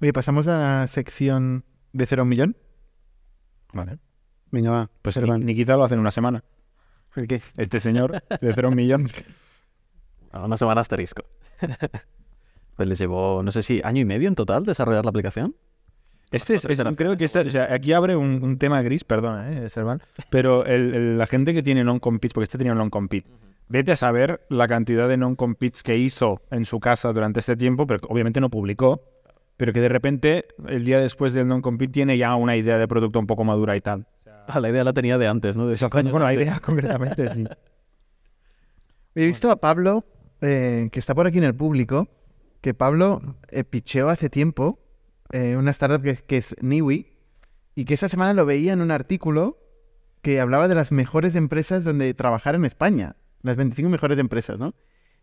Oye, pasamos a la sección de cero a un millón. Vale. Venga, va. Pues. Ni- Nikita lo hace en una semana. ¿Por qué? Este señor de cero a un millón. A una semana asterisco. pues les llevó, no sé si, año y medio en total desarrollar la aplicación. Este es, es- creo que este, o sea, aquí abre un, un tema gris, perdona, eh, Serván, pero el- el- la gente que tiene non-competes, porque este tenía un non-compete, vete a saber la cantidad de non-competes que hizo en su casa durante este tiempo, pero obviamente no publicó, pero que de repente, el día después del non-compete, tiene ya una idea de producto un poco madura y tal. Ah, la idea la tenía de antes, ¿no? De cinco años Bueno, la idea concretamente sí. He visto a Pablo, eh, que está por aquí en el público, que Pablo eh, picheó hace tiempo eh, una startup que, que es Niwi, y que esa semana lo veía en un artículo que hablaba de las mejores empresas donde trabajar en España, las 25 mejores empresas, ¿no?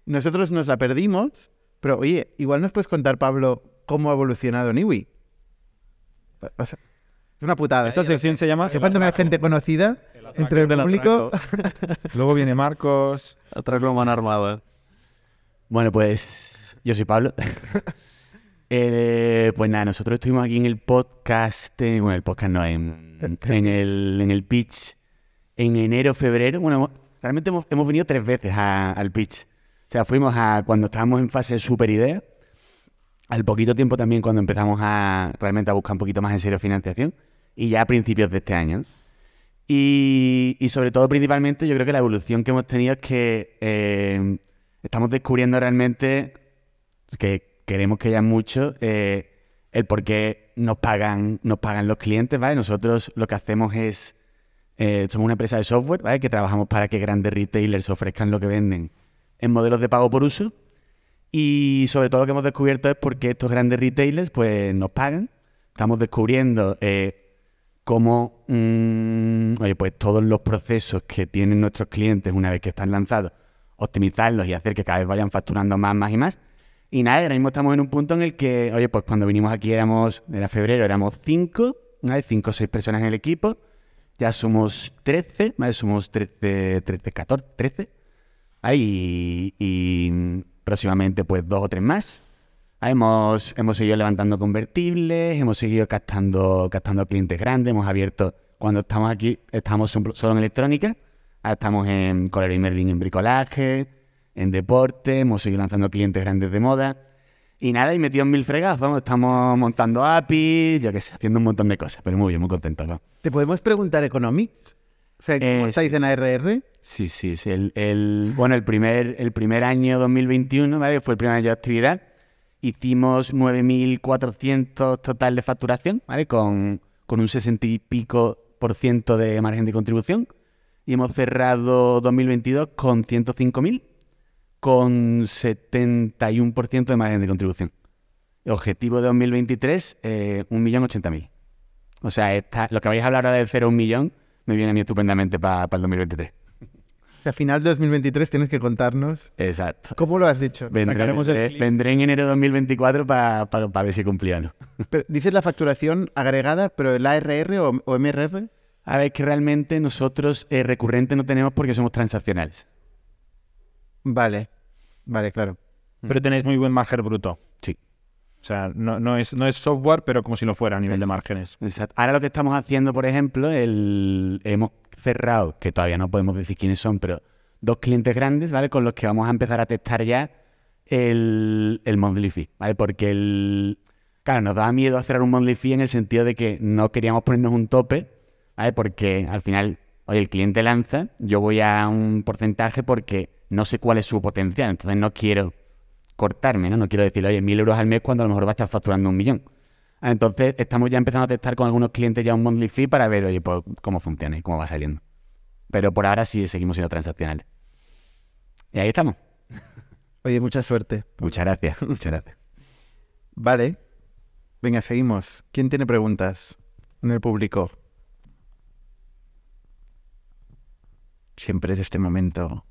Nosotros nos la perdimos, pero oye, igual nos puedes contar, Pablo, cómo ha evolucionado Niwi. Es una putada. Esta ¿eh? sección se llama... ¿Hace cuánto me gente conocida entre el público? Luego viene Marcos... Atraco mano armada. Bueno, pues yo soy Pablo. Eh, pues nada, nosotros estuvimos aquí en el podcast, eh, bueno, el podcast no, en, en, el, en el pitch en enero, febrero. Bueno, realmente hemos, hemos venido tres veces al pitch. O sea, fuimos a cuando estábamos en fase super idea, al poquito tiempo también cuando empezamos a realmente a buscar un poquito más en serio financiación y ya a principios de este año. Y, y sobre todo, principalmente, yo creo que la evolución que hemos tenido es que eh, estamos descubriendo realmente que queremos que haya mucho eh, el por qué nos pagan, nos pagan los clientes, ¿vale? Nosotros lo que hacemos es, eh, somos una empresa de software, ¿vale? Que trabajamos para que grandes retailers ofrezcan lo que venden en modelos de pago por uso. Y sobre todo lo que hemos descubierto es porque estos grandes retailers pues nos pagan. Estamos descubriendo eh, cómo mm, oye, pues todos los procesos que tienen nuestros clientes una vez que están lanzados, optimizarlos y hacer que cada vez vayan facturando más, más y más. Y nada, ahora mismo estamos en un punto en el que, oye, pues cuando vinimos aquí éramos, era febrero, éramos cinco, ¿vale? cinco o seis personas en el equipo. Ya somos 13, ¿vale? Somos 13, 13, 14, 13. ¿vale? Y, próximamente pues dos o tres más. Hemos, hemos seguido levantando convertibles, hemos seguido captando, captando clientes grandes, hemos abierto, cuando estamos aquí, estamos solo en electrónica, ahora estamos en Color y Merlin en bricolaje, en deporte, hemos seguido lanzando clientes grandes de moda. Y nada, y metido en mil fregados, vamos, estamos montando APIs, yo qué sé, haciendo un montón de cosas, pero muy bien, muy contentos. ¿no? ¿Te podemos preguntar Economics? O sea, ¿cómo Eh, estáis sí, en ARR? Sí, sí, sí. El, el- bueno, el primer, el primer año 2021, ¿vale? Fue el primer año de actividad. Hicimos 9.400 total de facturación, ¿vale? Con, con un 60 y pico por ciento de margen de contribución. Y hemos cerrado 2022 con 105.000, con 71% de margen de contribución. Objetivo de 2023, eh, 1.080.000. O sea, esta- lo que vais a hablar ahora del 0 a 1 millón me viene a mí estupendamente para el 2023. O sea, a final de 2023 tienes que contarnos Exacto. cómo lo has dicho. Vendré, Sacaremos el vendré- en enero de 2024 para ver si cumplía o no. Pero, ¿Dices la facturación agregada, pero el ARR o, o MRR? A ver, es que realmente nosotros eh, recurrente no tenemos porque somos transaccionales. Vale, vale, claro. Pero tenéis muy buen margen bruto. Sí. O sea, no, no, es, no es software, pero como si lo fuera a nivel de márgenes. Exacto. Ahora lo que estamos haciendo, por ejemplo, el, hemos cerrado, que todavía no podemos decir quiénes son, pero dos clientes grandes, ¿vale? Con los que vamos a empezar a testar ya el, el monthly fee, ¿vale? Porque el... Claro, nos daba miedo hacer un monthly fee en el sentido de que no queríamos ponernos un tope, ¿vale? Porque al final, oye, el cliente lanza, yo voy a un porcentaje porque no sé cuál es su potencial, entonces no quiero cortarme, ¿no? No quiero decir, oye, mil euros al mes cuando a lo mejor va a estar facturando un millón. Entonces, estamos ya empezando a testar con algunos clientes ya un monthly fee para ver, oye, pues, cómo funciona y cómo va saliendo. Pero por ahora sí seguimos siendo transaccionales. Y ahí estamos. Oye, mucha suerte. Muchas gracias, muchas gracias. Vale. Venga, seguimos. ¿Quién tiene preguntas en el público? Siempre es este momento.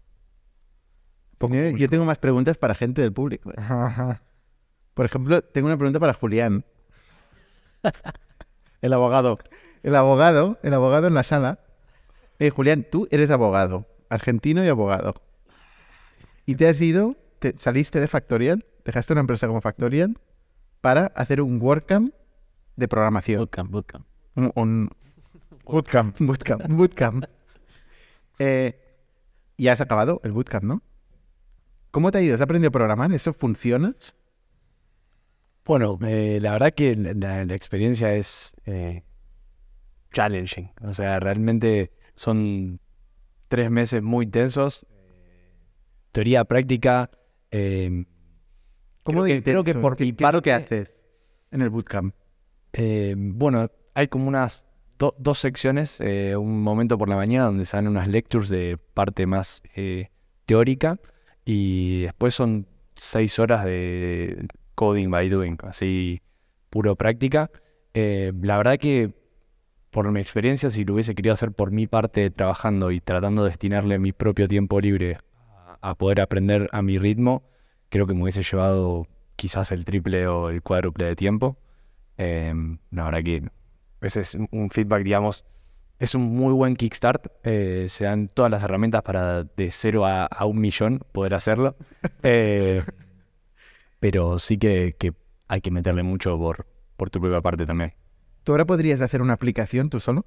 Yo- Yo tengo más preguntas para gente del público. ¿eh? Por ejemplo, tengo una pregunta para Julián. El abogado. El abogado, el abogado en la sala. Eh, Julián, tú eres abogado, argentino y abogado. Y te has ido te- saliste de Factorial, dejaste una empresa como Factorial para hacer un WordCamp de programación. Bootcamp, bootcamp. Un, un bootcamp, bootcamp, bootcamp. Eh, y has acabado el bootcamp, ¿no? ¿Cómo te ha ido? ¿Has aprendido a programar? ¿Eso funciona? Bueno, eh, la verdad que la, experiencia es eh, challenging. O sea, realmente son tres meses muy intensos. eh, teoría, práctica. eh, ¿Cómo Creo que- creo que por ¿Qué, mi qué parte- haces en el bootcamp? Bueno, hay como unas do- dos secciones, un momento por la mañana donde se dan unas lectures de parte más teórica y después son seis horas de coding by doing, así puro práctica. Eh, la verdad que por mi experiencia, si lo hubiese querido hacer por mi parte trabajando y tratando de destinarle mi propio tiempo libre a, poder aprender a mi ritmo, creo que me hubiese llevado quizás el triple o el cuádruple de tiempo. Em, la verdad que ese es un feedback, digamos, es un muy buen kickstart. eh, se dan todas las herramientas para de cero a, a un millón poder hacerlo. Eh, pero sí que, que hay que meterle mucho por, por tu propia parte también. ¿Tú ahora podrías hacer una aplicación tú solo?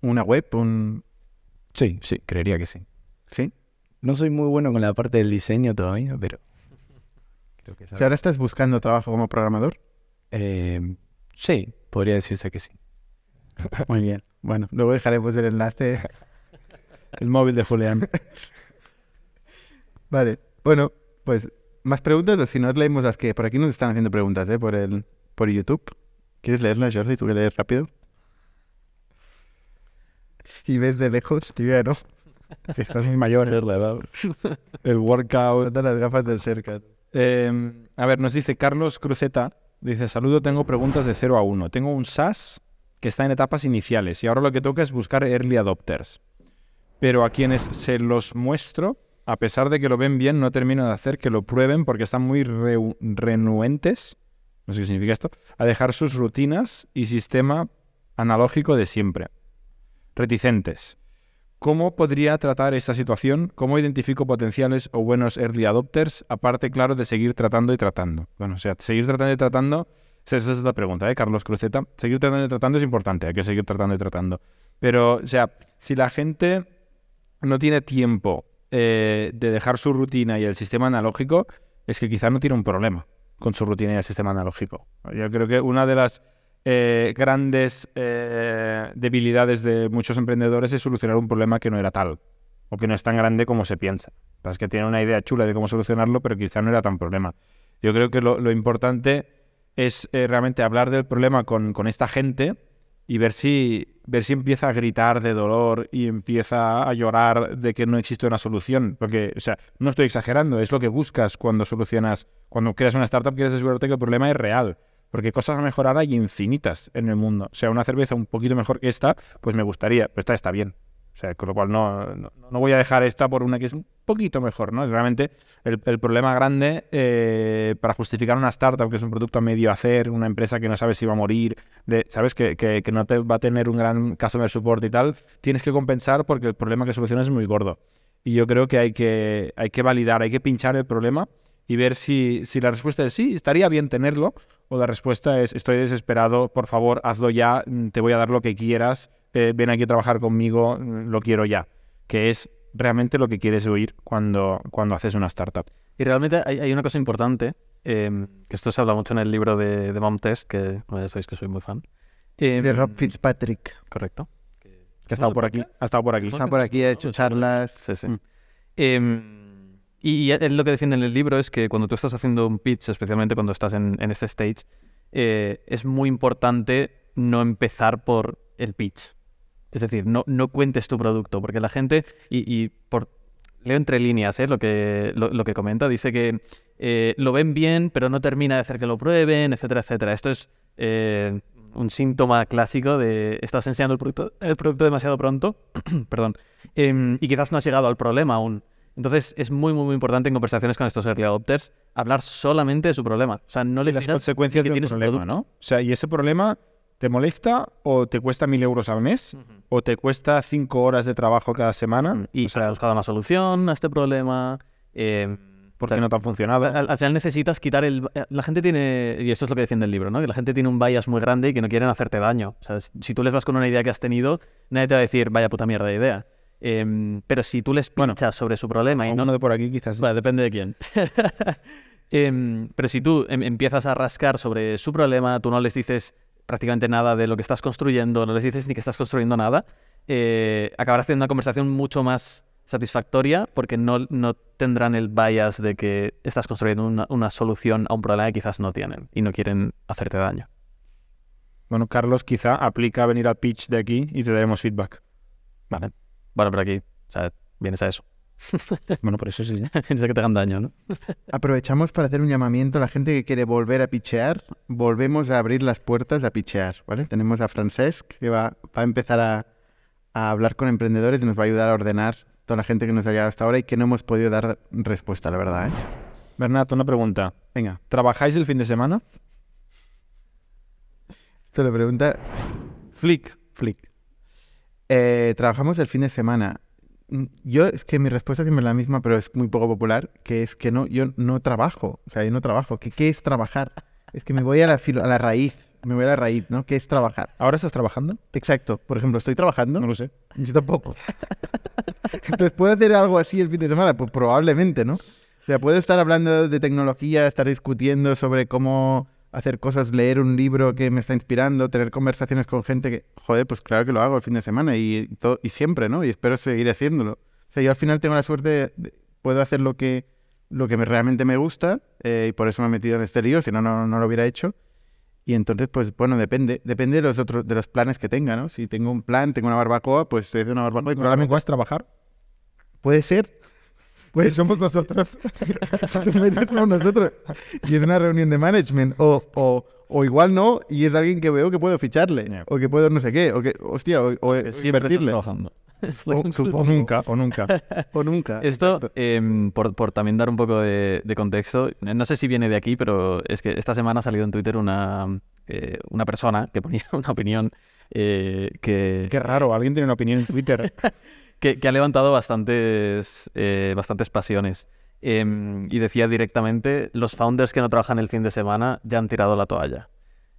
¿Una web? ¿Un...? Sí, sí, creería que sí. ¿Sí? No soy muy bueno con la parte del diseño todavía, pero creo que ahora estás buscando trabajo como programador. Em, sí, podría decirse que sí. Muy bien. Bueno, luego dejaremos el enlace. El móvil de Julián. Vale. Bueno, pues más preguntas o si no leemos las que por aquí nos están haciendo preguntas, ¿eh? Por el por YouTube. ¿Quieres leerlas, Jordi? ¿Tú que lees rápido? Y ves de lejos, ya no. Si estás muy mayor, edad. El workout. Ponte las gafas del cerca. Eh, a ver, nos dice Carlos Cruzeta. Dice, saludo, tengo preguntas de 0 a 1. Tengo un SaaS que está en etapas iniciales y ahora lo que toca es buscar early adopters. Pero a quienes se los muestro, a pesar de que lo ven bien, no termino de hacer que lo prueben porque están muy renuentes, no sé qué significa esto, a dejar sus rutinas y sistema analógico de siempre. Reticentes. ¿Cómo podría tratar esta situación? ¿Cómo identifico potenciales o buenos early adopters? Aparte, claro, de seguir tratando y tratando. Bueno, o sea, seguir tratando y tratando, esa es la pregunta, ¿eh? Carlos Cruzeta. Seguir tratando y tratando es importante, hay que seguir tratando y tratando. Pero, o sea, si la gente no tiene tiempo eh, de dejar su rutina y el sistema analógico, es que quizá no tiene un problema con su rutina y el sistema analógico. Yo creo que una de las eh, grandes eh, debilidades de muchos emprendedores es solucionar un problema que no era tal o que no es tan grande como se piensa. Es que tiene una idea chula de cómo solucionarlo, pero quizá no era tan problema. Yo creo que lo importante es eh, realmente hablar del problema con, con esta gente y ver si, ver si empieza a gritar de dolor y empieza a llorar de que no existe una solución. Porque, o sea, no estoy exagerando, es lo que buscas cuando solucionas, cuando creas una startup, quieres asegurarte que el problema es real. Porque cosas a mejorar hay infinitas en el mundo. O sea, una cerveza un poquito mejor que esta, pues me gustaría, pero esta está bien. O sea, con lo cual no, no, no voy a dejar esta por una que es poquito mejor, ¿no? Realmente el, problema grande eh, para justificar una startup que es un producto a medio hacer, una empresa que no sabes si va a morir, de, ¿sabes? Que, no te va a tener un gran customer support y tal, tienes que compensar porque el problema que solucionas es muy gordo. Y yo creo que hay que, validar, hay que pinchar el problema y ver si, la respuesta es sí, estaría bien tenerlo, o la respuesta es estoy desesperado, por favor, hazlo ya, te voy a dar lo que quieras, eh, ven aquí a trabajar conmigo, lo quiero ya, que es realmente lo que quieres oír cuando, cuando haces una startup. Y realmente hay, hay una cosa importante, em, que esto se habla mucho en el libro de, de Mom Test, que bueno, ya sabéis que soy muy fan. Em, De Rob Fitzpatrick. Correcto. Que ha estado por aquí, ha estado por aquí. Está por aquí, ha hecho charlas. Sí, sí. Mm. Em, y, y él lo que defiende en el libro es que cuando tú estás haciendo un pitch, especialmente cuando estás en, en este stage, eh, es muy importante no empezar por el pitch. Es decir, no, no cuentes tu producto, porque la gente, y, y por, leo entre líneas ¿eh? lo, que, lo, lo que comenta, dice que eh, lo ven bien, pero no termina de hacer que lo prueben, etcétera, etcétera. Esto es eh, un síntoma clásico de estás enseñando el producto, el producto demasiado pronto, perdón, em, y quizás no has llegado al problema aún. Entonces es muy, muy, muy importante en conversaciones con estos early adopters hablar solamente de su problema. O sea, no Y les las consecuencias tienes un problema, producto. ¿no? O sea, y ese problema te molesta o te cuesta mil euros al mes o te cuesta cinco horas de trabajo cada semana. Y se ha buscado una solución a este problema. eh, ¿Por O sea, qué no te han funcionado? Al, al final necesitas quitar el... eh, La gente tiene, y esto es lo que defiende el libro, ¿no? Que la gente tiene un bias muy grande y que no quieren hacerte daño. O sea, si tú les vas con una idea que has tenido, nadie te va a decir, vaya puta mierda de idea. Em, pero si tú les Bueno, pinchas sobre su problema y no... Uno de por aquí quizás. Vale, depende de quién. Em, pero si tú em- empiezas a rascar sobre su problema, tú no les dices prácticamente nada de lo que estás construyendo, no les dices ni que estás construyendo nada, eh, acabarás teniendo una conversación mucho más satisfactoria porque no, no tendrán el bias de que estás construyendo una, una solución a un problema que quizás no tienen y no quieren hacerte daño. Bueno, Carlos quizá aplica venir al pitch de aquí y te daremos feedback. Vale. Bueno, pero aquí, o sea, vienes a eso. Bueno, por eso sí. vienes a que te hagan daño, ¿no? Aprovechamos para hacer un llamamiento a la gente que quiere volver a pichear. Volvemos a abrir las puertas a pichear, ¿vale? Tenemos a Francesc que va, va a empezar a, a hablar con emprendedores y nos va a ayudar a ordenar toda la gente que nos ha llegado hasta ahora y que no hemos podido dar respuesta, la verdad, ¿eh? Bernat, una pregunta. Venga, ¿Trabajáis el fin de semana? te lo pregunta Flick. Flick. Eh, trabajamos el fin de semana. Mm, Yo, es que mi respuesta siempre es la misma, pero es muy poco popular, que es que no, yo no trabajo. O sea, yo no trabajo. ¿Qué, qué es trabajar? Es que me voy a la, filo- a la raíz. Me voy a la raíz, ¿no? ¿Qué es trabajar? ¿Ahora estás trabajando? Exacto. Por ejemplo, ¿estoy trabajando? No lo sé. Yo tampoco. Entonces, ¿puedo hacer algo así el fin de semana? Pues probablemente, ¿no? O sea, puedo estar hablando de tecnología, estar discutiendo sobre cómo hacer cosas, leer un libro que me está inspirando, tener conversaciones con gente que, joder, pues claro que lo hago el fin de semana y, todo, y siempre, ¿no? Y espero seguir haciéndolo. O sea, yo al final tengo la suerte de, puedo hacer lo que, lo que me, realmente me gusta eh, y por eso me he metido en este lío, si no, no, no lo hubiera hecho. Y entonces, pues bueno, depende, depende de los otros, de los planes que tenga, ¿no? Si tengo un plan, tengo una barbacoa, pues estoy haciendo una barbacoa y probablemente ¿Vas a trabajar? puede ser. Pues somos nosotros. somos nosotros. Y es una reunión de management. O, o, o igual no, y es alguien que veo que puedo ficharle. Ya. O que puedo no sé qué. O que, hostia, o, o Que siempre estás invertirle. trabajando. O. O nunca, o nunca. O nunca. Esto, em, por, por también dar un poco de, de contexto, eh, no sé si viene de aquí, pero es que esta semana ha salido en Twitter una, eh, una persona que ponía una opinión eh, que, Qué raro, alguien tiene una opinión en Twitter. Que, que ha levantado bastantes, eh, bastantes pasiones. Em, y decía directamente, los founders que no trabajan el fin de semana ya han tirado la toalla.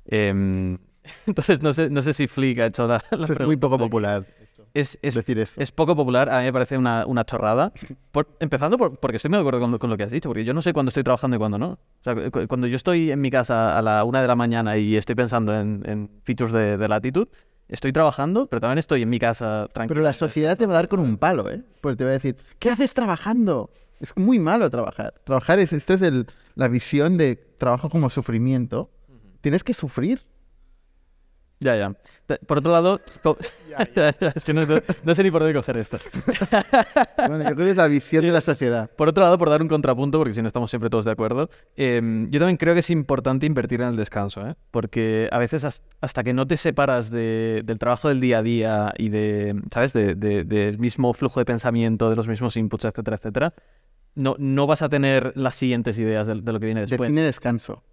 Em, entonces, no sé, no sé si Flick ha hecho la... es muy poco popular Es, es decir eso. es poco popular, a mí me parece una, una chorrada. Por- empezando por, porque estoy muy de acuerdo con lo, con lo que has dicho, porque yo no sé cuándo estoy trabajando y cuándo no. O sea, cu- cuando yo estoy en mi casa a la una de la mañana y estoy pensando en, en features de, de latitud, estoy trabajando, pero también estoy en mi casa tranquilo. Pero la sociedad te va a dar con un palo, ¿eh? Pues te va a decir, ¿qué haces trabajando? Es muy malo trabajar. Trabajar es, esto es el, la visión de trabajo como sufrimiento. Tienes que sufrir. Ya, ya. Por otro lado, es que no, no- no sé ni por dónde coger esto. Bueno, yo creo que es la visión de la sociedad. Por otro lado, por dar un contrapunto, porque si no estamos siempre todos de acuerdo, em, yo también creo que es importante invertir en el descanso, ¿eh? porque a veces has- hasta que no te separas de- del trabajo del día a día y de, ¿sabes?, de- de- del mismo flujo de pensamiento, de los mismos inputs, etcétera, etcétera, no, no vas a tener las siguientes ideas de, de lo que viene después. Define descanso.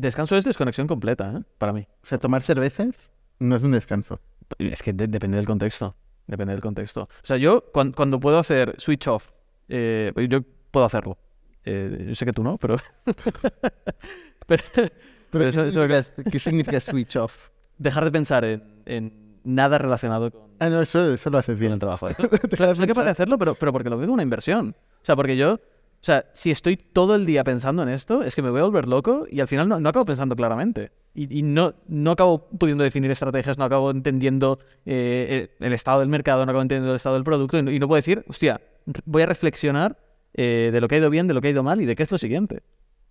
Descanso es desconexión completa, ¿eh? para mí. O sea, tomar cervezas no es un descanso. Es que de- depende del contexto. Depende del contexto. O sea, yo cuan- cuando, puedo hacer switch off, eh, yo puedo hacerlo. Eh, yo sé que tú no, pero. pero, pero eso- eso es ¿Qué significa switch off? dejar de pensar en, en nada relacionado con, Ah, no, eso, eso lo haces bien. el trabajo. Eso- Claro, soy capaz de hacerlo, pero, pero porque lo veo como una inversión. O sea, porque yo. O sea, si estoy todo el día pensando en esto, es que me voy a volver loco y al final no, no acabo pensando claramente. Y, y no, no acabo pudiendo definir estrategias, no acabo entendiendo eh, el, estado del mercado, no acabo entendiendo el estado del producto y no, puedo decir, hostia, voy a reflexionar eh, de lo que ha ido bien, de lo que ha ido mal y de qué es lo siguiente.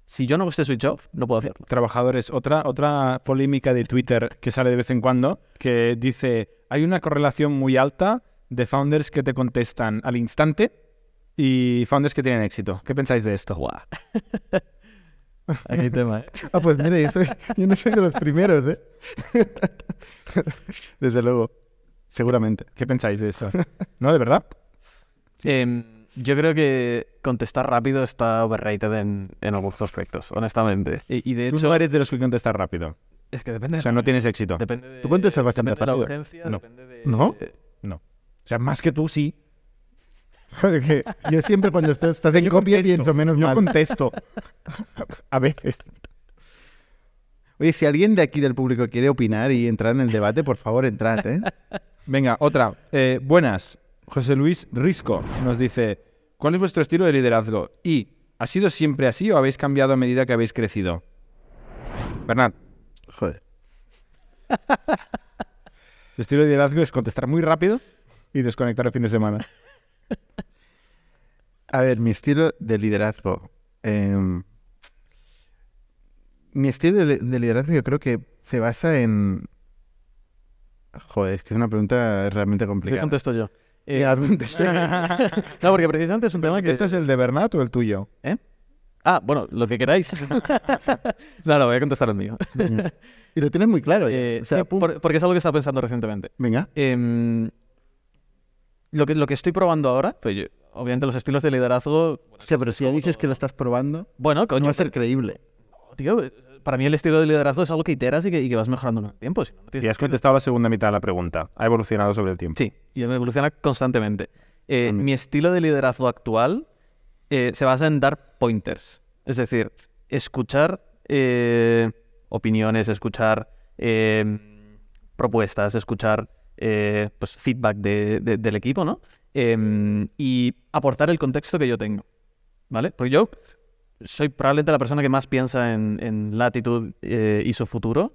Si yo no hago este switch off, no puedo hacerlo. Trabajadores, otra, otra polémica de Twitter que sale de vez en cuando, que dice, hay una correlación muy alta de founders que te contestan al instante y founders que tienen éxito. ¿Qué pensáis de esto? Aquí hay tema, ¿eh? Ah, pues mire, yo, soy- yo no soy de los primeros, ¿eh? Desde luego. Seguramente. ¿Qué pensáis de esto? ¿No, de verdad? Em, yo creo que contestar rápido está overrated en, en algunos aspectos, honestamente. Y, y de Tú hecho, no eres de los que contestas rápido. es que depende. O sea, no tienes éxito. Depende de, Tú contestas bastante depende de la rápido. urgencia, No. depende de... ¿No? No. O sea, más que tú sí. Porque Yo siempre cuando estoy- estás en copia contesto, pienso menos yo mal. contesto. A veces. Oye, si alguien de aquí del público quiere opinar y entrar en el debate, por favor, entrad, ¿eh? Venga, otra. Eh, buenas. José Luis Risco nos dice, ¿cuál es vuestro estilo de liderazgo? Y, ¿ha sido siempre así o habéis cambiado a medida que habéis crecido? Bernard, Joder. tu estilo de liderazgo es contestar muy rápido y desconectar el fin de semana. A ver, mi estilo de liderazgo. em, mi estilo de, li- de liderazgo yo creo que se basa en... Joder, es que es una pregunta realmente ¿Qué complicada. contesto yo? Eh, no, porque precisamente es un tema que... ¿Este es el de Bernat o el tuyo? ¿Eh? Ah, bueno, lo que queráis. no, no, voy a contestar el mío. y lo tienes muy claro. ya. Eh, o sea, sí, pum. por- porque es algo que estaba pensando recientemente. Venga. Em, lo, que, lo que estoy probando ahora, pues yo- obviamente los estilos de liderazgo... O sea, pero si ya dices que lo estás probando, Bueno, no va a ser creíble. tío, para mí el estilo de liderazgo es algo que iteras y que, y que vas mejorando en el tiempo. si no, no Y has sentido. contestado la segunda mitad de la pregunta. Ha evolucionado sobre el tiempo. Sí, y evoluciona constantemente. Eh, mi estilo de liderazgo actual eh, se basa en dar pointers. Es decir, escuchar eh, opiniones, escuchar eh, propuestas, escuchar eh, pues, feedback de- de- del equipo, ¿no? Em, y aportar el contexto que yo tengo. ¿Vale? Porque yo soy probablemente la persona que más piensa en, en latitud eh, y su futuro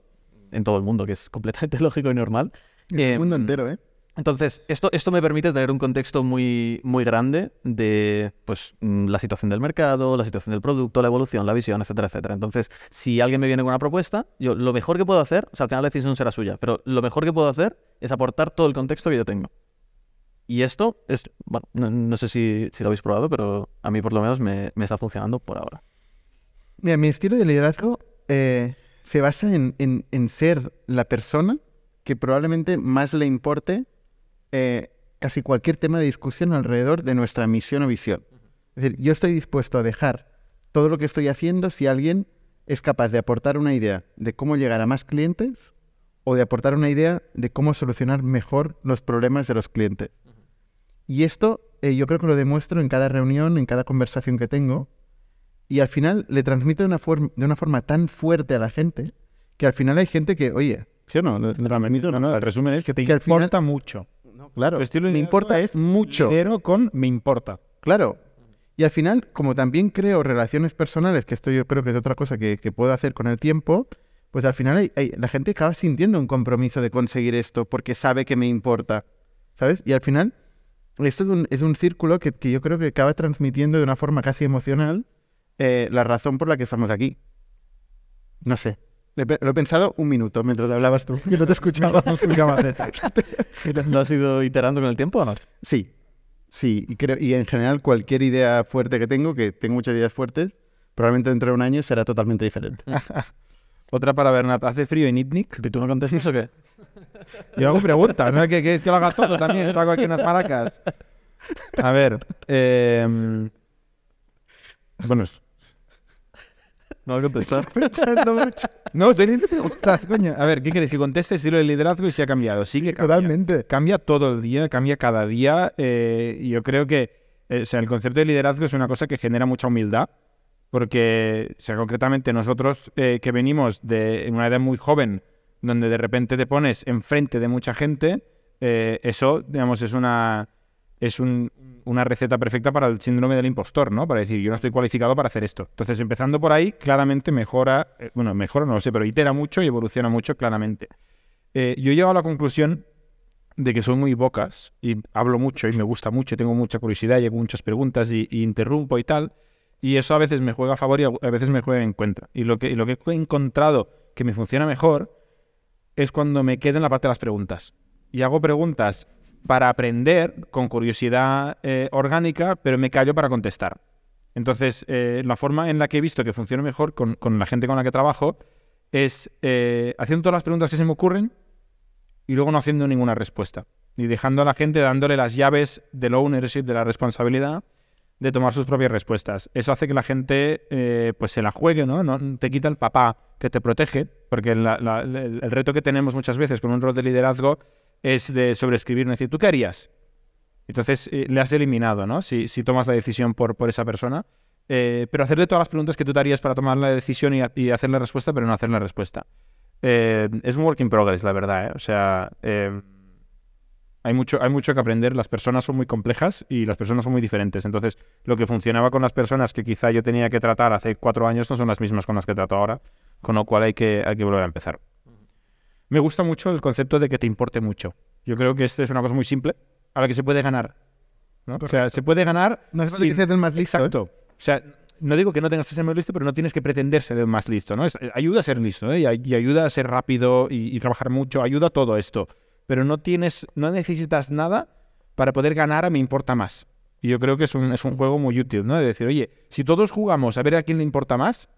en todo el mundo, que es completamente lógico y normal. En el Em, mundo entero, ¿eh? entonces, esto, esto me permite tener un contexto muy, muy grande de pues, mm, la situación del mercado, la situación del producto, la evolución, la visión, etcétera, etcétera. Entonces, si alguien me viene con una propuesta, yo lo mejor que puedo hacer, o sea, al final la decisión será suya, pero lo mejor que puedo hacer es aportar todo el contexto que yo tengo. Y esto es, bueno, no, sé si, lo habéis probado, pero a mí por lo menos me, está funcionando por ahora. Mira, mi estilo de liderazgo eh, se basa en ser la persona que probablemente más le importe eh, casi cualquier tema de discusión alrededor de nuestra misión o visión. Es decir, yo estoy dispuesto a dejar todo lo que estoy haciendo si alguien es capaz de aportar una idea de cómo llegar a más clientes o de aportar una idea de cómo solucionar mejor los problemas de los clientes. Y esto eh, yo creo que lo demuestro en cada reunión, en cada conversación que tengo, y al final le transmite de una, forma, de una forma tan fuerte a la gente que al final hay gente que, oye, ¿sí o no? Transmito, No, no, el resumen es que te Que al final- importa mucho. Claro, me importa es mucho. Lidero con me importa. Claro. Y al final, como también creo relaciones personales, que esto yo creo que es otra cosa que, que puedo hacer con el tiempo, pues al final hay- hay- la gente acaba sintiendo un compromiso de conseguir esto porque sabe que me importa. ¿Sabes? Y al final, esto es un, es un círculo que, que yo creo que acaba transmitiendo de una forma casi emocional eh, la razón por la que estamos aquí. No sé. Lo he, pensado un minuto mientras hablabas tú, que no te escuchaba. ¿Lo has ido iterando con el tiempo o no? Sí, sí, y creo, y en general cualquier idea fuerte que tengo, que tengo muchas ideas fuertes, probablemente dentro de un año será totalmente diferente. Otra para Bernat. ¿Hace frío en Itnik? ¿Y tú no contestas o qué? Yo hago preguntas, ¿no? Que, que, que lo haga todo también. Saco aquí unas maracas. A ver. eh, bueno, No lo contestas. no, estoy leyendo preguntas, coño. A ver, ¿qué queréis? Que conteste estilo de liderazgo y si ha cambiado. Sí que cambia. Totalmente. Cambia todo el día, cambia cada día. eh, yo creo que eh, o sea, el concepto de liderazgo es una cosa que genera mucha humildad. Porque, o sea, concretamente nosotros eh, que venimos de una edad muy joven, donde de repente te pones enfrente de mucha gente, eh, eso, digamos, es una es un- una receta perfecta para el síndrome del impostor, ¿no? Para decir, yo no estoy cualificado para hacer esto. Entonces, empezando por ahí, claramente mejora, eh, bueno, mejora, no lo sé, pero itera mucho y evoluciona mucho, claramente. Yo he llegado a la conclusión de que soy muy bocas y hablo mucho y me gusta mucho, y tengo mucha curiosidad y hago muchas preguntas y interrumpo y tal. Y eso a veces me juega a favor y a veces me juega en contra. Y lo que, he encontrado que me funciona mejor es cuando me quedo en la parte de las preguntas. Y hago preguntas para aprender con curiosidad eh, orgánica, pero me callo para contestar. Entonces, eh, la forma en la que he visto que funciona mejor con, con la gente con la que trabajo es eh, haciendo todas las preguntas que se me ocurren y luego no haciendo ninguna respuesta. Y dejando a la gente dándole las llaves del ownership, de la responsabilidad de tomar sus propias respuestas. Eso hace que la gente eh, pues se la juegue, ¿no? No te quita el papá que te protege, porque la- el, reto que tenemos muchas veces con un rol de liderazgo es de sobreescribir, es decir, ¿tú qué harías? Entonces eh, le has eliminado, ¿no? Si, si tomas la decisión por, por esa persona. Eh, pero hacerle todas las preguntas que tú te harías para tomar la decisión y, ha- y hacer la respuesta, pero no hacer la respuesta. Es un work in progress, la verdad, ¿eh? O sea, hay, mucho, hay mucho que aprender. Las personas son muy complejas y las personas son muy diferentes. Entonces, lo que funcionaba con las personas que quizá yo tenía que tratar hace cuatro años no son las mismas con las que trato ahora, con lo cual hay que, hay que volver a empezar. Me gusta mucho el concepto de que te importe mucho. Yo creo que este es una cosa muy simple a la que se puede ganar. ¿no? O sea, se puede ganar. No falta sin- que seas el más listo. ¿eh? Exacto. O sea, no digo que no tengas que ser más listo, pero no tienes que pretender ser el más listo, ¿no? Es- eh, ayuda a ser listo, ¿eh? Y, ay- y ayuda a ser rápido y, y trabajar mucho, ayuda a todo esto. Pero no tienes, no necesitas nada para poder ganar a me importa más. Y yo creo que es un, es un juego muy útil, ¿no? De decir, oye, si todos jugamos a ver a quién le importa más,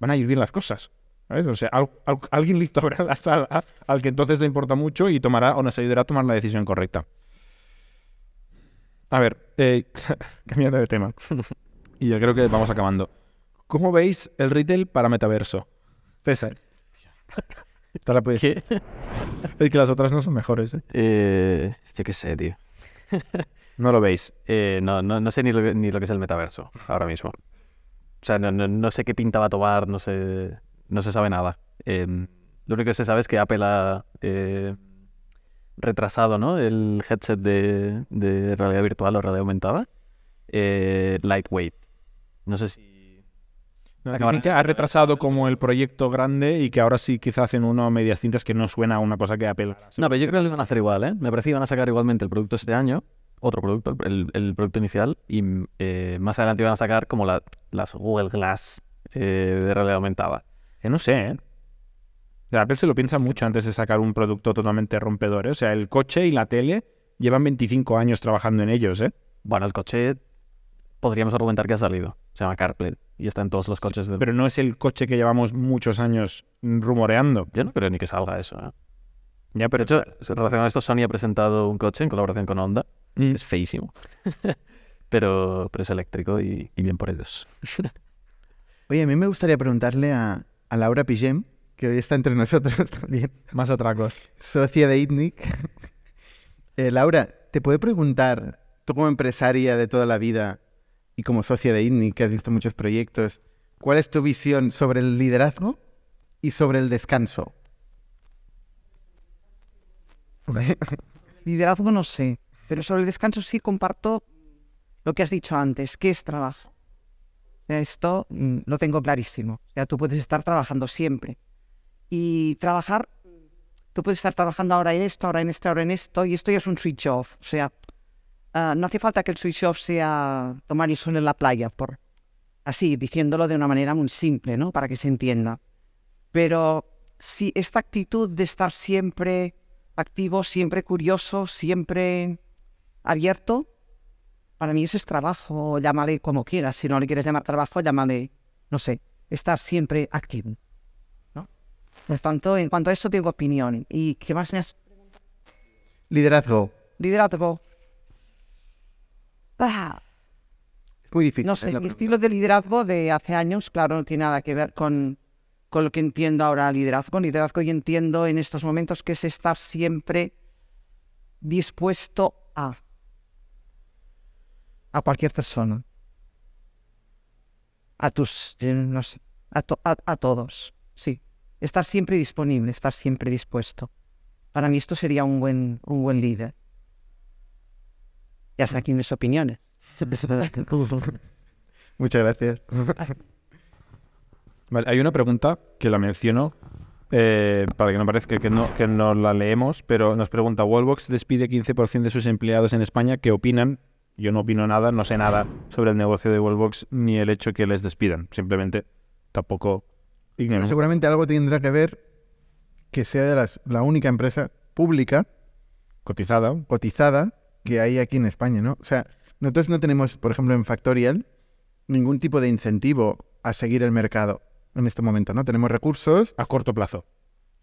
van a ir bien las cosas. ¿sabes? O sea, al- al- alguien listo habrá la sala al que entonces le importa mucho y tomará o nos ayudará a tomar la decisión correcta. A ver, eh, cambiando de tema. y yo creo que vamos acabando. ¿Cómo veis el retail para metaverso? César. Te la puedes- ¿Qué? Es que las otras no son mejores, ¿eh? Eh, yo qué sé, tío. No lo veis. Eh, no, no, no sé ni lo, ni lo que es el metaverso ahora mismo. O sea, no, no, no sé qué pinta va a tomar, no sé, no se sabe nada. Em, lo único que se sabe es que Apple ha eh, retrasado ¿no? el headset de, de realidad virtual o realidad aumentada. eh, lightweight. No sé si... Que ha retrasado como el proyecto grande y que ahora sí quizá hacen uno a medias cintas que no suena a una cosa que Apple... No, pero yo creo que lo van a hacer igual, ¿eh? Me parece que van a sacar igualmente el producto este año, otro producto, el, el producto inicial, y eh, más adelante van a sacar como la- las Google Glass eh, de realidad aumentada. Que no sé, ¿eh? O sea, Apple se lo piensa mucho antes de sacar un producto totalmente rompedor, ¿eh? O sea, el coche y la tele llevan 25 años trabajando en ellos, ¿eh? Bueno, el coche podríamos argumentar que ha salido. Se llama CarPlay y está en todos los coches del... Pero no es el coche que llevamos muchos años rumoreando. Yo no creo ni que salga eso, ¿eh? Ya, pero De hecho, relacionado a esto, Sony ha presentado un coche en colaboración con Honda. Mm. Es feísimo. pero, pero es eléctrico y, y bien por ellos. Oye, a mí me gustaría preguntarle a, a Laura Pigem, que hoy está entre nosotros también, más atracos. socia de ITNIC. Eh, Laura, ¿te puedo preguntar, tú como empresaria de toda la vida y como socia de ITNIC, que has visto muchos proyectos, cuál es tu visión sobre el liderazgo y sobre el descanso? Liderazgo no sé, pero sobre el descanso sí comparto lo que has dicho antes, que es trabajo. Esto mm, lo tengo clarísimo. O sea, tú puedes estar trabajando siempre. Y trabajar, tú puedes estar trabajando ahora en esto, ahora en esto, ahora en esto, y esto ya es un switch off. O sea, ah, no hace falta que el switch off sea tomar el sol en la playa, por así, diciéndolo de una manera muy simple, ¿no? Para que se entienda. Pero si esta actitud de estar siempre activo, siempre curioso, siempre abierto, para mí eso es trabajo, llámale como quieras. Si no le quieres llamar trabajo, llámale, no sé, estar siempre activo. ¿no? Por tanto, en cuanto a esto tengo opinión. ¿Y qué más me has... Liderazgo. Liderazgo. Ah, Es muy difícil. no sé, mi estilo de liderazgo de hace años, claro, no tiene nada que ver con, con lo que entiendo ahora liderazgo. Liderazgo y entiendo en estos momentos que es estar siempre dispuesto a a cualquier persona. A tus, eh, no sé, a, to- a, a todos, sí. Estar siempre disponible, estar siempre dispuesto. Para mí esto sería un buen, un buen líder. Y hasta aquí mis opiniones. Muchas gracias. Vale, hay una pregunta que la menciono eh, para que no parezca que no, que no la leemos, pero nos pregunta, Wallbox despide 15% de sus empleados en España, ¿qué opinan? Yo no opino nada, no sé nada sobre el negocio de Wallbox ni el hecho que les despidan. Simplemente tampoco ignoro. Seguramente algo tendrá que ver que sea de las, la única empresa pública Cotizada. cotizada que hay aquí en España, ¿no? O sea, nosotros no tenemos, por ejemplo, en Factorial, ningún tipo de incentivo a seguir el mercado en este momento, ¿no? Tenemos recursos, A corto plazo.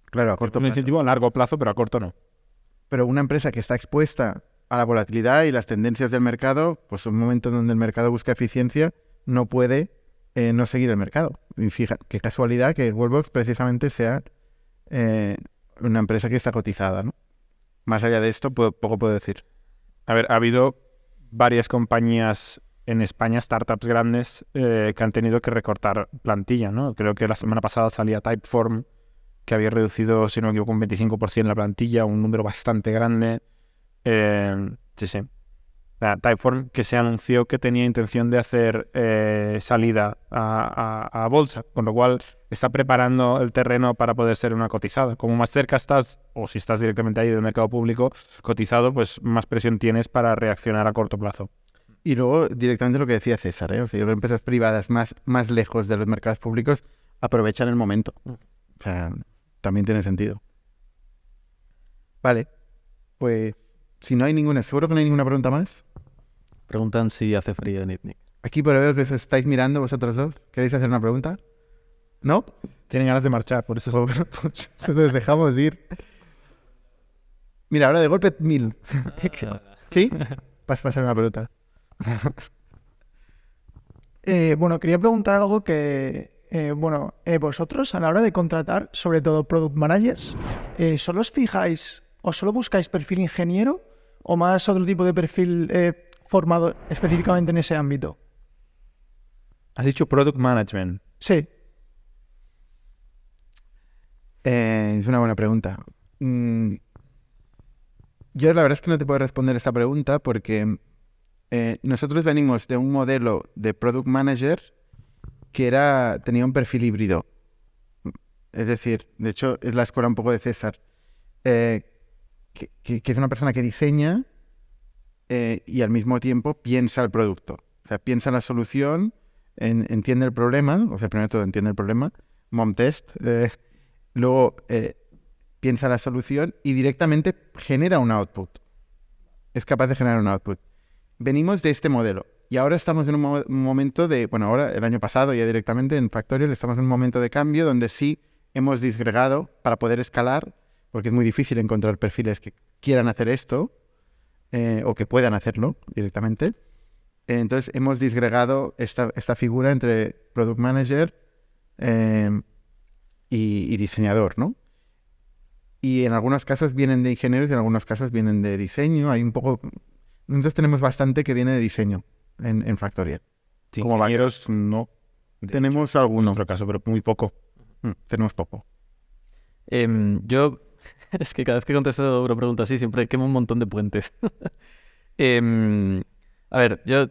claro, a corto Un plazo, incentivo a largo plazo, pero a corto no. pero una empresa que está expuesta a la volatilidad y las tendencias del mercado, pues un momento donde el mercado busca eficiencia, no puede eh, no seguir el mercado. Y fija, qué casualidad que Wallbox precisamente sea eh, una empresa que está cotizada, ¿no? Más allá de esto, puedo- poco puedo decir. A ver, ha habido varias compañías en España, startups grandes, eh, que han tenido que recortar plantilla, ¿no? Creo que la semana pasada salía Typeform, que había reducido, si no me equivoco, un 25% la plantilla, un número bastante grande. Eh, sí, sí. La Typeform que se anunció que tenía intención de hacer eh, salida a, a- a bolsa, con lo cual está preparando el terreno para poder ser una cotizada. Como más cerca estás, o si estás directamente ahí del mercado público cotizado, pues más presión tienes para reaccionar a corto plazo. Y luego, directamente lo que decía César, ¿eh? O sea, yo creo que empresas privadas más, más lejos de los mercados públicos aprovechan el momento. O sea, también tiene sentido. Vale. Pues, si no hay ninguna, seguro que no hay ninguna pregunta más. Preguntan si hace frío en ITNIC. Aquí por ver os estáis mirando vosotros dos. ¿Queréis hacer una pregunta? ¿No? Tienen ganas de marchar, por eso Entonces dejamos ir. Mira, ahora de golpe mil. ¿Sí? Vas a pasar una pregunta. Eh, bueno, quería preguntar algo que, eh, bueno, eh, vosotros a la hora de contratar, sobre todo product managers, eh, ¿solo os fijáis o solo buscáis perfil ingeniero o más otro tipo de perfil eh, formado específicamente en ese ámbito? Has dicho product management. Sí, Eh, es una buena pregunta. Mm, yo la verdad es que no te puedo responder esta pregunta porque eh, nosotros venimos de un modelo de product manager que era tenía un perfil híbrido. Es decir, de hecho es la escuela un poco de César, eh, que, que- que es una persona que diseña eh, y al mismo tiempo piensa el producto. O sea, piensa la solución, en- entiende el problema, o sea, primero todo entiende el problema, mom test, eh, luego eh, piensa la solución y directamente genera un output. Es capaz de generar un output. Venimos de este modelo y ahora estamos en un mo- momento de, bueno, ahora el año pasado ya directamente en Factorial estamos en un momento de cambio donde sí hemos disgregado para poder escalar, porque es muy difícil encontrar perfiles que quieran hacer esto eh, o que puedan hacerlo directamente. Entonces hemos disgregado esta, esta figura entre Product Manager eh, y, y diseñador, ¿no? Y en algunos casos vienen de ingenieros y en algunos casos vienen de diseño. Hay un poco... Nosotros tenemos bastante que viene de diseño en, en Factorial. Sí, Como ingenieros, no. De Tenemos hecho, en otro caso, pero muy poco. Mm, tenemos poco. Em, yo, es que cada vez que contesto una pregunta así, siempre quemo un montón de puentes. Em, a ver, yo,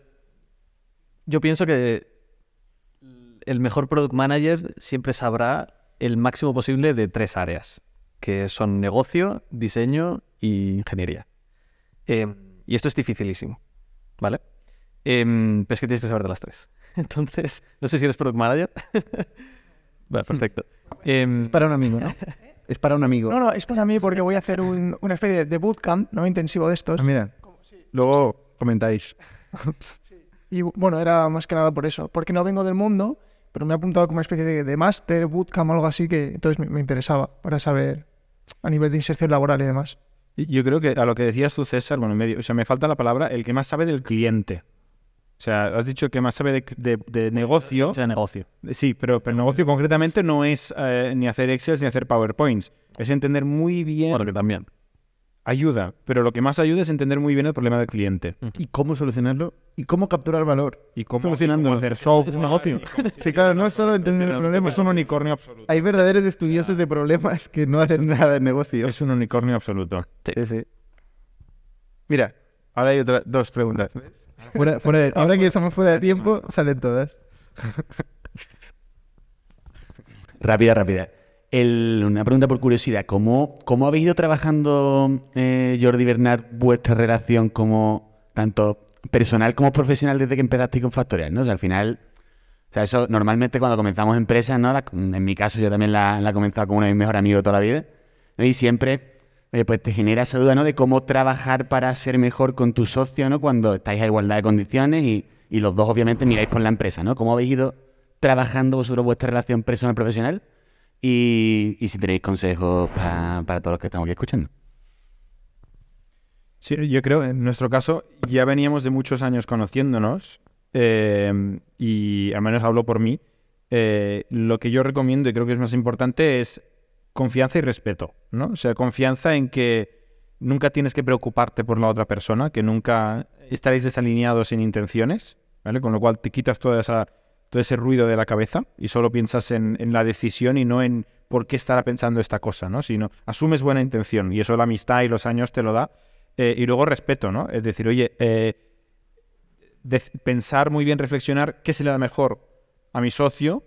yo pienso que el mejor product manager siempre sabrá el máximo posible de tres áreas, que son negocio, diseño y ingeniería. Em, y esto es dificilísimo, ¿vale? Em, pero es que tienes que saber de las tres. Entonces, no sé si eres product manager. Vale, perfecto. Es para un amigo, ¿no? Es para un amigo. no, no, es para mí porque voy a hacer un- una especie de bootcamp, no intensivo de estos. Ah, mira. Luego comentáis. Y bueno, era más que nada por eso, porque no vengo del mundo, pero me he apuntado como una especie de, de máster, bootcamp o algo así que entonces me, me interesaba para saber a nivel de inserción laboral y demás. Yo creo que a lo que decías tú, César, bueno, en medio, o sea, me falta la palabra, el que más sabe del cliente. O sea, has dicho que más sabe de, de- de negocio. o sea, negocio. Sí, pero, pero el negocio concretamente no es eh, ni hacer Excel ni hacer PowerPoints. Es entender muy bien. Bueno, que también. Ayuda, pero lo que más ayuda es entender muy bien el problema del cliente. ¿Y cómo solucionarlo? ¿Y cómo capturar valor? Y cómo, cómo hacer software. Es un negocio. Sí, claro, no es solo entender el problema. Es un unicornio absoluto. Hay verdaderos estudiosos de problemas que no hacen nada de negocio. Es un unicornio absoluto. Mira, ahora hay otras dos preguntas. Ahora que estamos fuera de tiempo, salen todas. Rápida, rápida. Una pregunta por curiosidad. ¿Cómo, cómo habéis ido trabajando, eh, Jordi Bernat, vuestra relación como tanto personal como profesional desde que empezasteis con Factorial? ¿no? Al final, o sea, eso normalmente cuando comenzamos empresas, ¿no? En mi caso yo también la, la he comenzado con uno de mis mejores amigos toda la vida. Y siempre eh, pues te genera esa duda, ¿no? De cómo trabajar para ser mejor con tu socio, ¿no? Cuando estáis a igualdad de condiciones y, los dos obviamente miráis por la empresa, ¿no? ¿Cómo habéis ido trabajando vosotros vuestra relación personal-profesional? Y, si tenéis consejos pa- para todos los que estamos aquí escuchando. Sí, yo creo, en nuestro caso, ya veníamos de muchos años conociéndonos eh, y al menos hablo por mí. eh, lo que yo recomiendo y creo que es más importante es confianza y respeto, ¿no? O sea, confianza en que nunca tienes que preocuparte por la otra persona, que nunca estaréis desalineados sin intenciones, ¿vale? Con lo cual te quitas toda esa, todo ese ruido de la cabeza y solo piensas en, en la decisión y no en por qué estará pensando esta cosa, ¿no? Sino asumes buena intención y eso la amistad y los años te lo da. Eh, y luego respeto, ¿no? Es decir, oye, eh, pensar muy bien, reflexionar qué se le da mejor a mi socio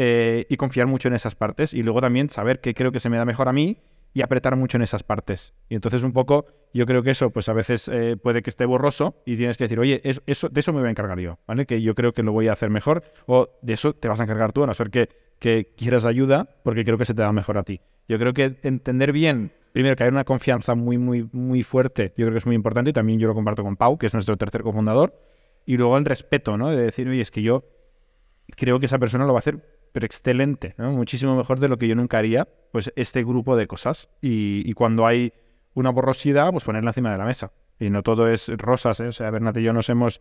eh, y confiar mucho en esas partes. Y luego también saber qué creo que se me da mejor a mí y apretar mucho en esas partes. Y entonces un poco, yo creo que eso, pues a veces eh, puede que esté borroso y tienes que decir, oye, eso, de eso me voy a encargar yo, ¿vale? Que yo creo que lo voy a hacer mejor o de eso te vas a encargar tú, a no ser que, que quieras ayuda, porque creo que se te da mejor a ti. Yo creo que entender bien, primero que hay una confianza muy, muy, muy fuerte, yo creo que es muy importante y también yo lo comparto con Pau, que es nuestro tercer cofundador, y luego el respeto, ¿no? De decir, oye, es que yo creo que esa persona lo va a hacer pero excelente, muchísimo mejor de lo que yo nunca haría, pues este grupo de cosas. Y, cuando hay una borrosidad, pues ponerla encima de la mesa. Y no todo es rosas, ¿eh? O sea, Bernat y yo nos hemos,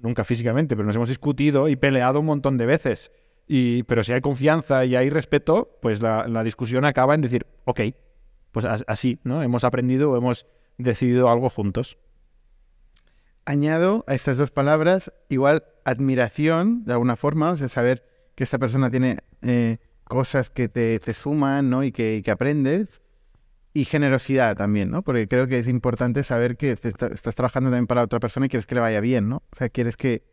nunca físicamente, pero nos hemos discutido y peleado un montón de veces. Y, pero si hay confianza y hay respeto, pues la, la discusión acaba en decir, ok, pues as- así, ¿no? Hemos aprendido o hemos decidido algo juntos. Añado a estas dos palabras igual admiración, de alguna forma, o sea, saber que esta persona tiene eh, cosas que te, te suman, ¿no? Y que, y que aprendes. Y generosidad también, ¿no? Porque creo que es importante saber que te está- estás trabajando también para la otra persona y quieres que le vaya bien, ¿no? O sea, quieres que,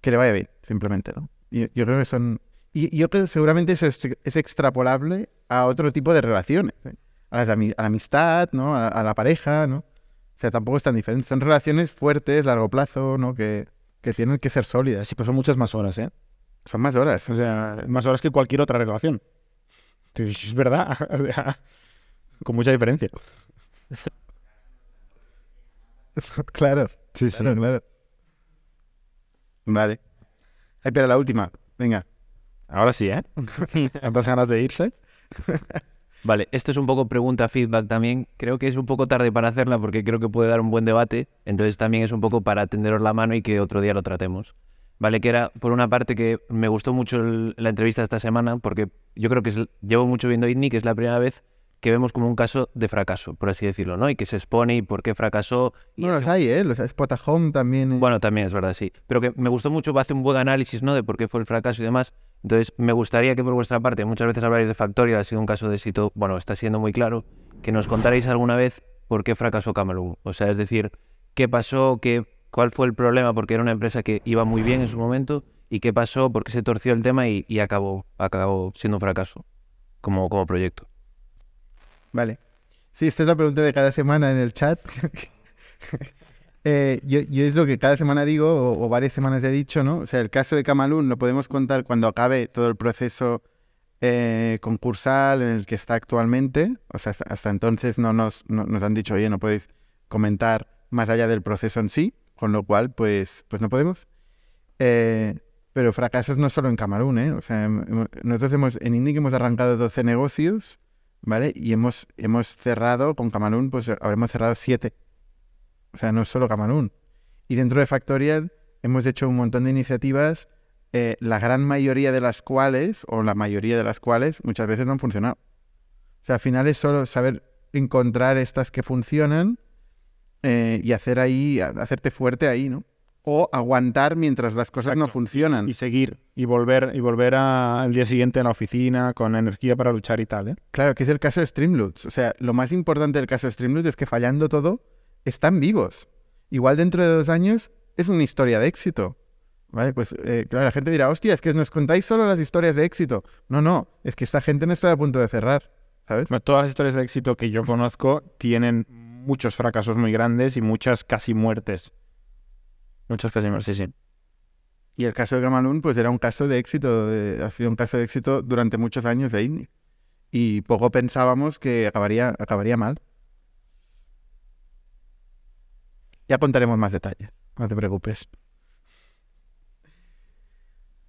que le vaya bien, simplemente, ¿no? Y yo creo que son... Y yo creo que seguramente es, es extrapolable a otro tipo de relaciones. ¿eh? A, ami- a la amistad, ¿no? A, a la pareja, ¿no? O sea, tampoco es tan diferente. Son relaciones fuertes, largo plazo, ¿no? Que, que tienen que ser sólidas. Sí, pues son muchas más horas, ¿eh? Son más horas. O sea, más horas que cualquier otra relación. Sí, Es verdad. o sea, con mucha diferencia. claro. Sí, claro, claro. Vale. Ay, pero la última. Venga. Ahora sí, ¿eh? ¿Tantas ganas de irse? Vale, esto es un poco pregunta, feedback también. Creo que es un poco tarde para hacerla porque creo que puede dar un buen debate. Entonces también es un poco para tenderos la mano y que otro día lo tratemos. Vale, que era por una parte que me gustó mucho el- la entrevista esta semana porque yo creo que es- llevo mucho viendo ITNI, que es la primera vez que vemos como un caso de fracaso, por así decirlo, ¿no? Y que se expone y por qué fracasó. Y No los hay, ¿eh? Los Spot at Home también. eh. bueno, también es verdad, sí. Pero que me gustó mucho, hace un buen análisis, ¿no? De por qué fue el fracaso y demás. Entonces, me gustaría que por vuestra parte, muchas veces habláis de Factorial, ha sido un caso de éxito, bueno, está siendo muy claro, que nos contarais alguna vez por qué fracasó Camelun. O sea, es decir, qué pasó, qué, cuál fue el problema, porque era una empresa que iba muy bien en su momento, y qué pasó, por qué se torció el tema y, acabó, acabó siendo un fracaso como, como proyecto. Vale. Sí, esta es la pregunta de cada semana en el chat. Eh, yo, es lo que cada semana digo, o, o varias semanas he dicho, ¿no? O sea, el caso de Camalún lo podemos contar cuando acabe todo el proceso eh, concursal en el que está actualmente. O sea, hasta, hasta entonces no nos, no- nos han dicho, oye, no podéis comentar más allá del proceso en sí, con lo cual, pues, pues no podemos. Eh, pero fracasos no solo en Camalún, ¿eh? O sea, hem- hemo- nosotros hemos, en Indic hemos arrancado 12 negocios, ¿vale? Y hemos, hemos cerrado, con Camalún, pues habremos cerrado 7. O sea, no solo Camalún. Y dentro de Factorial hemos hecho un montón de iniciativas, eh, la gran mayoría de las cuales, o la mayoría de las cuales, muchas veces no han funcionado. O sea, al final es solo saber encontrar estas que funcionan eh, y hacer ahí, hacerte fuerte ahí, ¿no? O aguantar mientras las cosas no funcionan. Y seguir. Y volver, y volver a- al día siguiente a la oficina con energía para luchar y tal, ¿eh? Claro, que es el caso de Streamloots. O sea, lo más importante del caso de Streamloots es que fallando todo, están vivos. Igual dentro de dos años es una historia de éxito. ¿Vale? Pues eh, claro, la gente dirá, hostia, es que nos contáis solo las historias de éxito. No, no, es que esta gente no está a punto de cerrar. ¿Sabes? Todas las historias de éxito que yo conozco tienen muchos fracasos muy grandes y muchas casi muertes. Muchas casi muertes, sí, sí. Y el caso de Gamalun, pues era un caso de éxito, ha sido un caso de éxito durante muchos años de Indie. Y poco pensábamos que acabaría, acabaría mal. Ya contaremos más detalles, no te preocupes.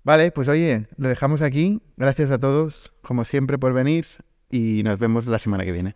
Vale, pues oye, lo dejamos aquí. Gracias a todos, como siempre, por venir y nos vemos la semana que viene.